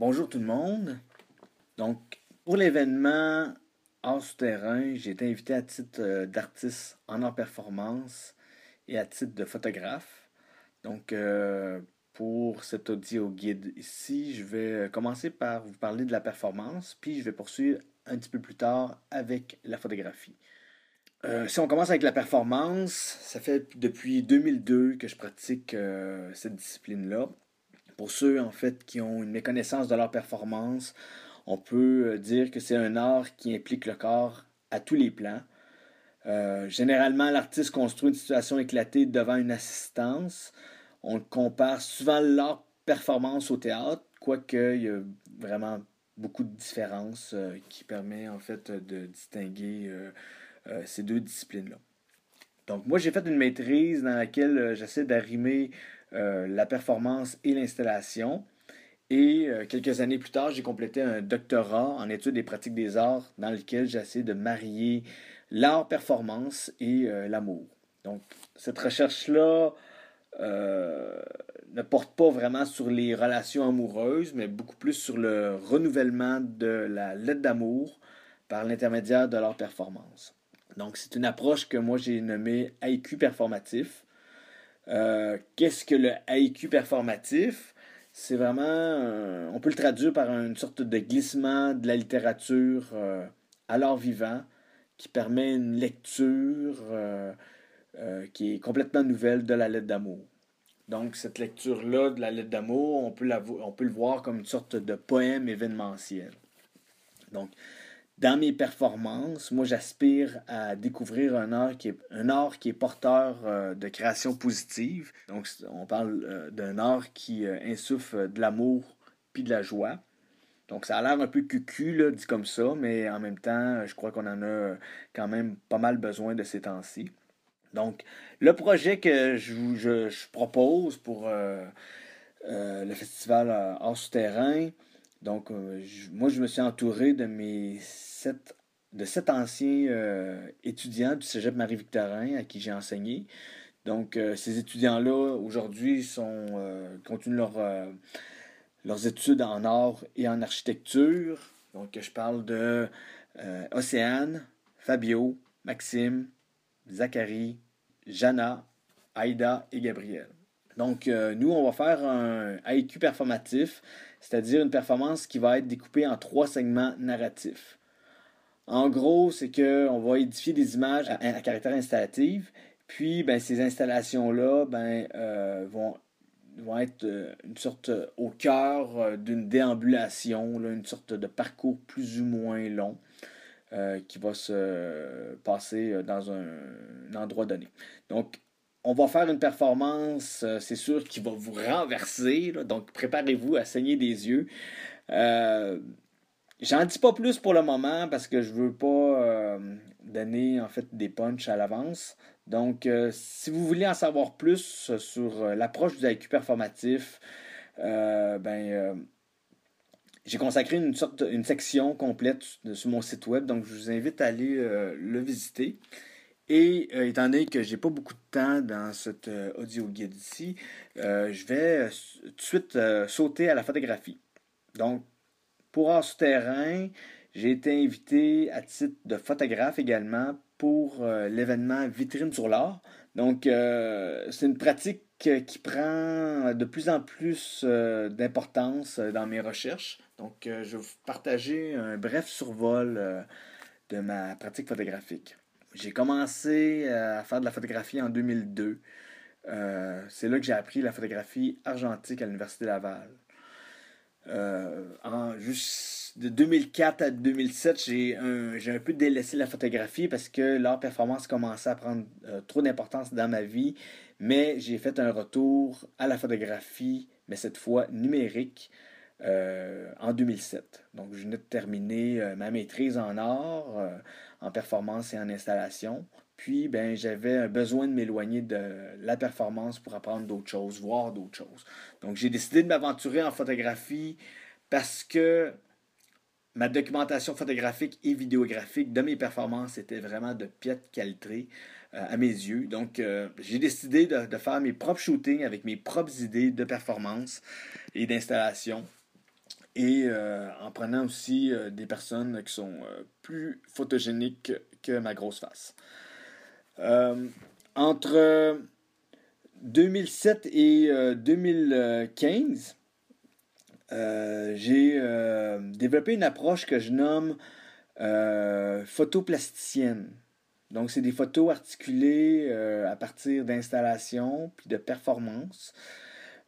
Bonjour tout le monde. Donc, pour l'événement Hors Souterrain, j'ai été invité à titre euh, d'artiste en art performance et à titre de photographe. Donc, euh, pour cet audio guide ici, je vais commencer par vous parler de la performance, puis je vais poursuivre un petit peu plus tard avec la photographie. Euh, si on commence avec la performance, ça fait depuis 2002 que je pratique cette discipline-là. Pour ceux, en fait, qui ont une méconnaissance de leur performance, on peut euh, dire que c'est un art qui implique le corps à tous les plans. Euh, généralement, l'artiste construit une situation éclatée devant une assistance. On compare souvent l'art performance au théâtre, quoique il y a vraiment beaucoup de différences euh, qui permet en fait de distinguer ces deux disciplines-là. Donc moi j'ai fait une maîtrise dans laquelle j'essaie d'arrimer la performance et l'installation. Et euh, quelques années plus tard, j'ai complété un doctorat en études et pratiques des arts dans lequel j'essaie de marier l'art performance et euh, l'amour. Donc, cette recherche-là ne porte pas vraiment sur les relations amoureuses, mais beaucoup plus sur le renouvellement de la lettre d'amour par l'intermédiaire de l'art performance. Donc, c'est une approche que moi j'ai nommée IQ performatif. Euh, qu'est-ce que le haïku performatif? C'est vraiment, on peut le traduire par une sorte de glissement de la littérature euh, à l'art vivant qui permet une lecture euh, qui est complètement nouvelle de la lettre d'amour. Donc, cette lecture-là de la lettre d'amour, on, peut on peut le voir comme une sorte de poème événementiel. Donc, dans mes performances, moi, j'aspire à découvrir un art qui est, un art qui est porteur euh, de création positive. Donc, on parle euh, d'un art qui euh, insuffle de l'amour puis de la joie. Donc, ça a l'air un peu cucu, dit comme ça, mais en même temps, je crois qu'on en a quand même pas mal besoin de ces temps-ci. Donc, le projet que je, je propose pour le festival Art Souterrain, donc, euh, moi, je me suis entouré de mes sept, de sept anciens euh, étudiants du Cégep Marie-Victorin à qui j'ai enseigné. Donc, euh, ces étudiants-là, aujourd'hui, continuent leur, leurs études en art et en architecture. Donc, je parle de Océane, Fabio, Maxime, Zachary, Jana, Aïda et Gabriel. Donc, nous, on va faire un IQ performatif c'est-à-dire une performance qui va être découpée en trois segments narratifs. En gros, c'est qu'on va édifier des images à, caractère installatif, puis ben, ces installations-là ben, euh, vont, être euh, une sorte euh, au cœur d'une déambulation, une sorte de parcours plus ou moins long. qui va se passer dans un, un endroit donné. Donc, on va faire une performance, euh, c'est sûr, qui va vous renverser. donc, préparez-vous à saigner des yeux. Euh, J'en dis pas plus pour le moment parce que je veux pas euh, donner en fait des punchs à l'avance. Donc, si vous voulez en savoir plus sur l'approche du IQ performatif, ben j'ai consacré une sorte une section complète sur mon site web. Donc, je vous invite à aller le visiter. Et euh, étant donné que j'ai pas beaucoup de temps dans cette euh, audio guide ici, euh, je vais tout de suite sauter à la photographie. Donc, pour Art Souterrain, j'ai été invité à titre de photographe également pour l'événement Vitrine sur l'art. Donc, c'est une pratique qui prend de plus en plus d'importance dans mes recherches. Donc, je vais vous partager un bref survol de ma pratique photographique. J'ai commencé euh, à faire de la photographie en 2002. Euh, c'est là que j'ai appris la photographie argentique à l'Université Laval. Euh, en, de 2004 à 2007, j'ai un, un, peu délaissé la photographie parce que leur performance commençait à prendre trop d'importance dans ma vie. Mais j'ai fait un retour à la photographie, mais cette fois numérique, en 2007. Donc, je venais de terminer ma maîtrise en art en performance et en installation. Puis, ben, j'avais besoin de m'éloigner de la performance pour apprendre d'autres choses, voir d'autres choses. Donc, j'ai décidé de m'aventurer en photographie parce que ma documentation photographique et vidéographique de mes performances était vraiment de piètre qualité euh, à mes yeux. Donc, euh, j'ai décidé de, de, faire mes propres shootings avec mes propres idées de performance et d'installation. Et en prenant aussi des personnes qui sont plus photogéniques que ma grosse face. entre 2007 et 2015, j'ai développé une approche que je nomme photoplasticienne. Donc, c'est des photos articulées euh, à partir d'installations puis de performances.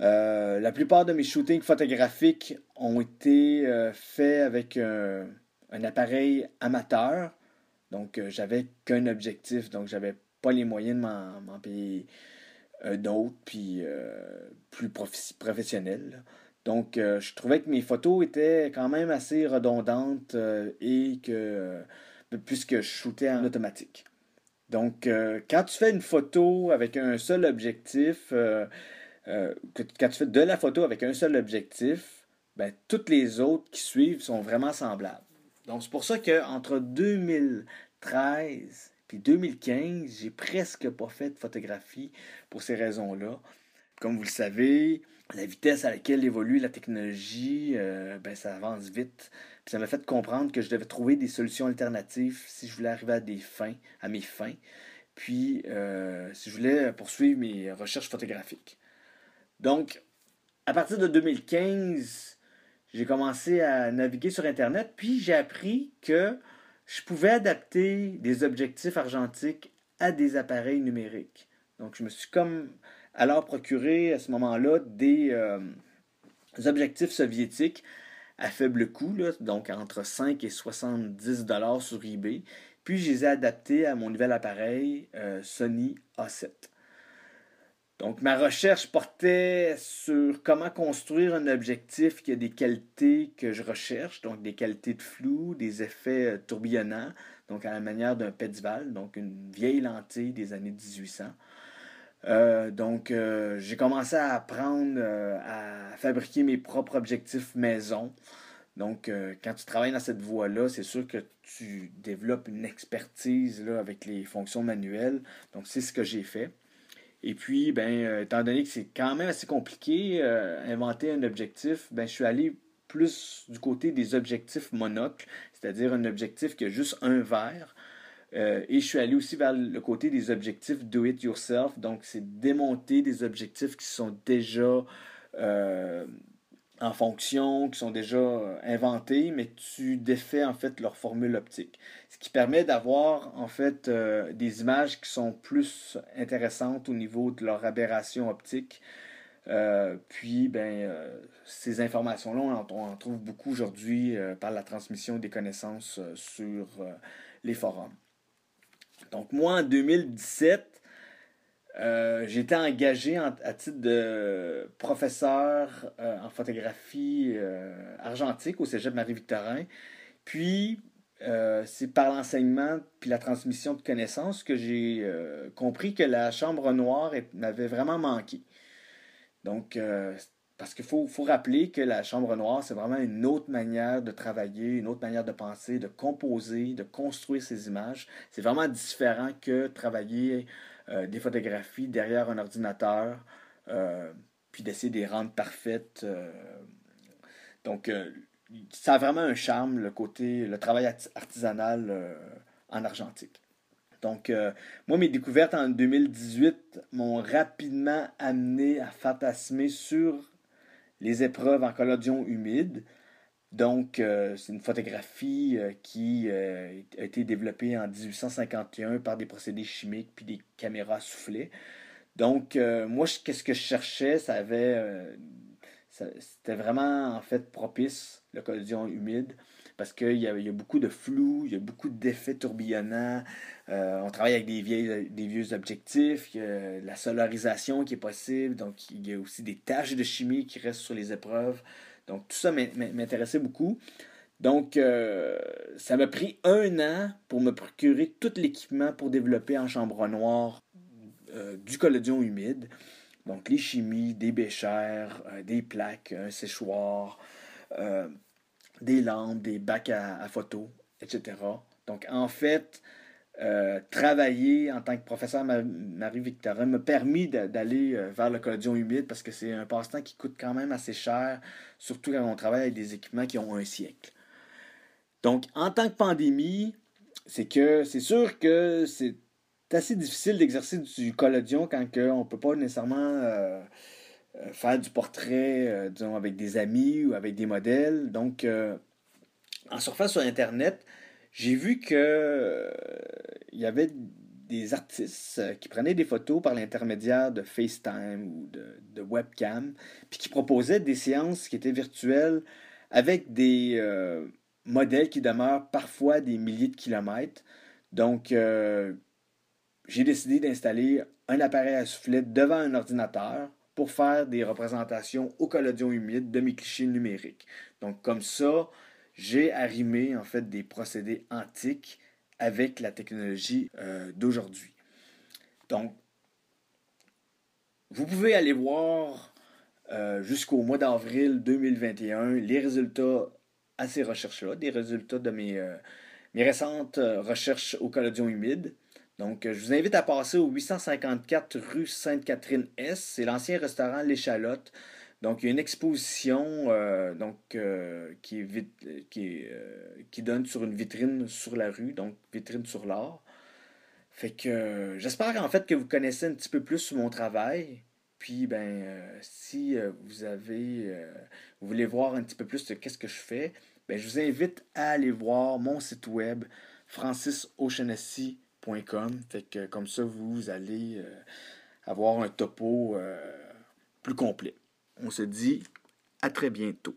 Euh, la plupart de mes shootings photographiques ont été euh, faits avec un appareil amateur. Donc, j'avais qu'un objectif, donc j'avais pas les moyens de m'en payer d'autres, puis plus professionnels. Donc, je trouvais que mes photos étaient quand même assez redondantes et que puisque je shootais en automatique. Donc, euh, quand tu fais une photo avec un seul objectif, euh, euh, quand tu fais de la photo avec un seul objectif, ben, toutes les autres qui suivent sont vraiment semblables. Donc, c'est pour ça qu'entre 2013 et 2015, j'ai presque pas fait de photographie pour ces raisons-là. Comme vous le savez, la vitesse à laquelle évolue la technologie, ben, ça avance vite ça m'a fait comprendre que je devais trouver des solutions alternatives si je voulais arriver à des fins, à mes fins. Puis, euh, si je voulais poursuivre mes recherches photographiques. Donc, à partir de 2015, j'ai commencé à naviguer sur Internet, puis j'ai appris que je pouvais adapter des objectifs argentiques à des appareils numériques. Donc, je me suis comme alors procuré à ce moment-là des euh, objectifs soviétiques à faible coût, donc entre 5 et 70 dollars sur eBay. Puis je les ai adaptés à mon nouvel appareil euh, Sony A7. Donc ma recherche portait sur comment construire un objectif qui a des qualités que je recherche, donc des qualités de flou, des effets euh, tourbillonnants, donc à la manière d'un Petzval, donc une vieille lentille des années 1800. Euh, donc, euh, j'ai commencé à apprendre à fabriquer mes propres objectifs maison. Donc, quand tu travailles dans cette voie-là, c'est sûr que tu développes une expertise là, avec les fonctions manuelles. Donc, c'est ce que j'ai fait. Et puis, ben, étant donné que c'est quand même assez compliqué, inventer un objectif, ben, je suis allé plus du côté des objectifs monocles, c'est-à-dire un objectif qui a juste un verre. Euh, et je suis allé aussi vers le côté des objectifs do it yourself. Donc, c'est démonter des objectifs qui sont déjà euh, en fonction, qui sont déjà euh, inventés, mais tu défais en fait leur formule optique. Ce qui permet d'avoir en fait des images qui sont plus intéressantes au niveau de leur aberration optique. puis, ben, ces informations-là, on, on, en trouve beaucoup aujourd'hui par la transmission des connaissances sur les forums. Donc moi, en 2017, euh, j'étais engagé à titre de professeur euh, en photographie euh, argentique au Cégep Marie-Victorin. Puis, c'est par l'enseignement puis la transmission de connaissances que j'ai compris que la chambre noire m'avait vraiment manqué. Donc, parce qu'il faut, faut, rappeler que la chambre noire, c'est vraiment une autre manière de travailler, une autre manière de penser, de composer, de construire ces images. C'est vraiment différent que travailler euh, des photographies derrière un ordinateur, euh, puis d'essayer de les rendre parfaites. Euh. Donc, ça a vraiment un charme, le côté, le travail artisanal en argentique. Donc, moi, mes découvertes en 2018 m'ont rapidement amené à fantasmer sur les épreuves en collodion humide. Donc, euh, c'est une photographie euh, qui euh, a été développée en 1851 par des procédés chimiques puis des caméras soufflées. Donc, moi, qu'est-ce que je cherchais? Ça avait. C'était vraiment, en fait, propice, le collodion humide parce qu'il y, a beaucoup de flou, il y a beaucoup d'effets tourbillonnants. On travaille avec des, des vieux objectifs, il y a la solarisation qui est possible, donc il y a aussi des tâches de chimie qui restent sur les épreuves. Donc tout ça m'intéressait beaucoup. Donc euh, ça m'a pris un an pour me procurer tout l'équipement pour développer en chambre noire euh, du collodion humide. Donc les chimies, des béchères, des plaques, un séchoir des lampes, des bacs à, photos, etc. Donc, en fait, euh, travailler en tant que professeur Marie-Victorin m'a permis d'aller euh, vers le collodion humide parce que c'est un passe-temps qui coûte quand même assez cher, surtout quand on travaille avec des équipements qui ont un siècle. Donc, en tant que pandémie, c'est que c'est sûr que c'est assez difficile d'exercer du collodion quand on ne peut pas nécessairement euh, faire du portrait, avec des amis ou avec des modèles. Donc, en surfant sur Internet, j'ai vu que euh, il y avait des artistes euh, qui prenaient des photos par l'intermédiaire de FaceTime ou de, webcam, puis qui proposaient des séances qui étaient virtuelles avec des euh, modèles qui demeurent parfois des milliers de kilomètres. Donc, j'ai décidé d'installer un appareil à soufflet devant un ordinateur pour faire des représentations au collodion humide de mes clichés numériques. Donc, comme ça, j'ai arrimé en fait des procédés antiques avec la technologie euh, d'aujourd'hui. Donc, vous pouvez aller voir euh, jusqu'au mois d'avril 2021 les résultats à ces recherches-là, des résultats de mes, euh, mes récentes recherches au collodion humide. Donc, je vous invite à passer au 854 rue Sainte-Catherine-S. C'est l'ancien restaurant L'Échalote. Donc, il y a une exposition euh, donc, euh, euh, qui, donne sur une vitrine sur la rue, donc vitrine sur l'art. Fait que j'espère en fait que vous connaissez un petit peu plus mon travail. Puis, ben, si vous avez, vous voulez voir un petit peu plus de qu'est-ce que je fais, ben, je vous invite à aller voir mon site web francisoceanessy.com. Fait que comme ça, vous allez avoir un topo plus complet. On se dit à très bientôt.